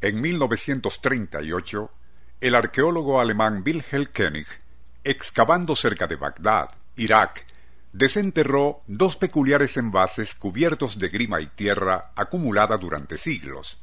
En 1938, el arqueólogo alemán Wilhelm Koenig, excavando cerca de Bagdad, Irak, desenterró dos peculiares envases cubiertos de grima y tierra acumulada durante siglos.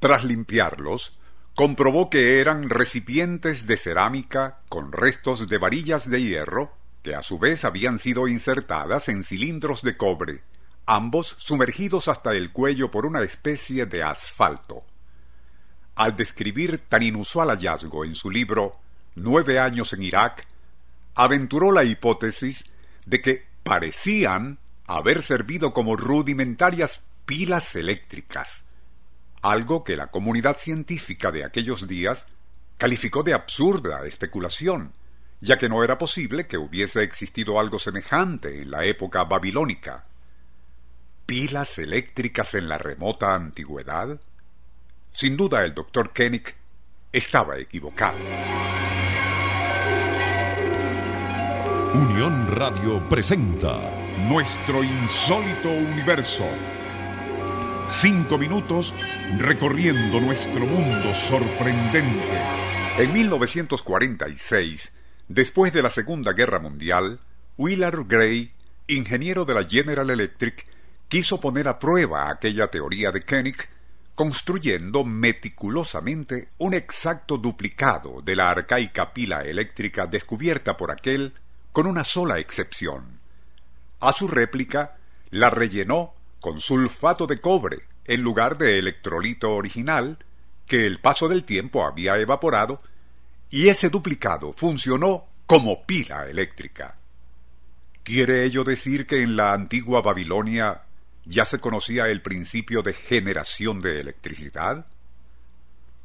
Tras limpiarlos, comprobó que eran recipientes de cerámica con restos de varillas de hierro que a su vez habían sido insertadas en cilindros de cobre, ambos sumergidos hasta el cuello por una especie de asfalto al describir tan inusual hallazgo en su libro Nueve años en Irak, aventuró la hipótesis de que parecían haber servido como rudimentarias pilas eléctricas, algo que la comunidad científica de aquellos días calificó de absurda especulación, ya que no era posible que hubiese existido algo semejante en la época babilónica. ¿Pilas eléctricas en la remota antigüedad? Sin duda el doctor Koenig estaba equivocado. Unión Radio presenta Nuestro insólito universo. Cinco minutos recorriendo nuestro mundo sorprendente. En 1946, después de la Segunda Guerra Mundial, Willard Gray, ingeniero de la General Electric, quiso poner a prueba aquella teoría de Koenig construyendo meticulosamente un exacto duplicado de la arcaica pila eléctrica descubierta por aquel con una sola excepción. A su réplica la rellenó con sulfato de cobre en lugar de electrolito original que el paso del tiempo había evaporado y ese duplicado funcionó como pila eléctrica. ¿Quiere ello decir que en la antigua Babilonia ya se conocía el principio de generación de electricidad?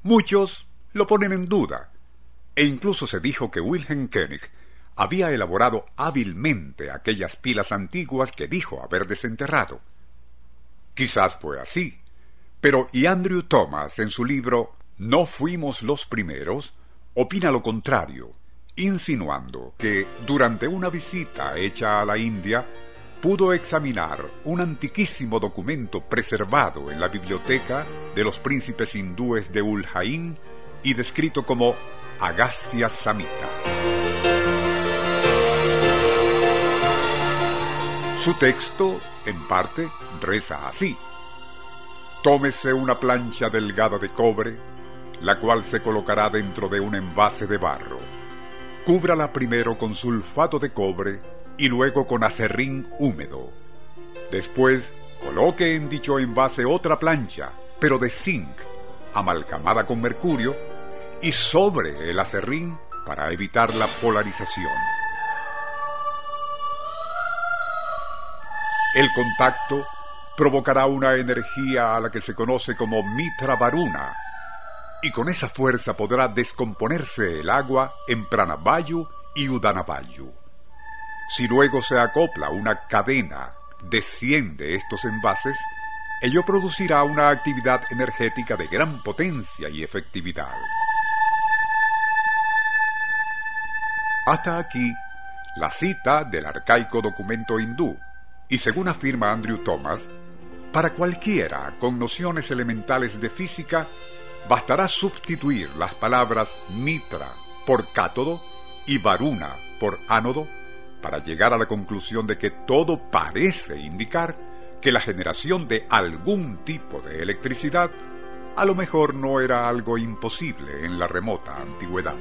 Muchos lo ponen en duda, e incluso se dijo que Wilhelm Koenig había elaborado hábilmente aquellas pilas antiguas que dijo haber desenterrado. Quizás fue así, pero y Andrew Thomas en su libro No fuimos los primeros opina lo contrario, insinuando que durante una visita hecha a la India pudo examinar un antiquísimo documento preservado en la biblioteca de los príncipes hindúes de Ulhain y descrito como Agastya Samhita. Su texto, en parte, reza así. Tómese una plancha delgada de cobre, la cual se colocará dentro de un envase de barro. Cúbrala primero con sulfato de cobre y luego con acerrín húmedo. Después, coloque en dicho envase otra plancha, pero de zinc, amalgamada con mercurio, y sobre el acerrín para evitar la polarización. El contacto provocará una energía a la que se conoce como mitra varuna, y con esa fuerza podrá descomponerse el agua en Pranavayu y Udanavayu. Si luego se acopla una cadena de 100 de estos envases, ello producirá una actividad energética de gran potencia y efectividad. Hasta aquí la cita del arcaico documento hindú, y según afirma Andrew Thomas, para cualquiera con nociones elementales de física, bastará sustituir las palabras mitra por cátodo y varuna por ánodo para llegar a la conclusión de que todo parece indicar que la generación de algún tipo de electricidad a lo mejor no era algo imposible en la remota antigüedad.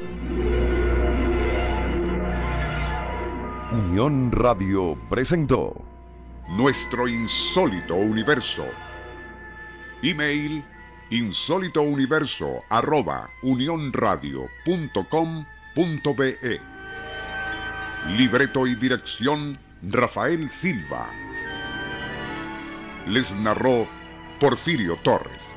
Unión Radio presentó Nuestro insólito universo. Email insólitouniverso arroba Libreto y dirección Rafael Silva. Les narró Porfirio Torres.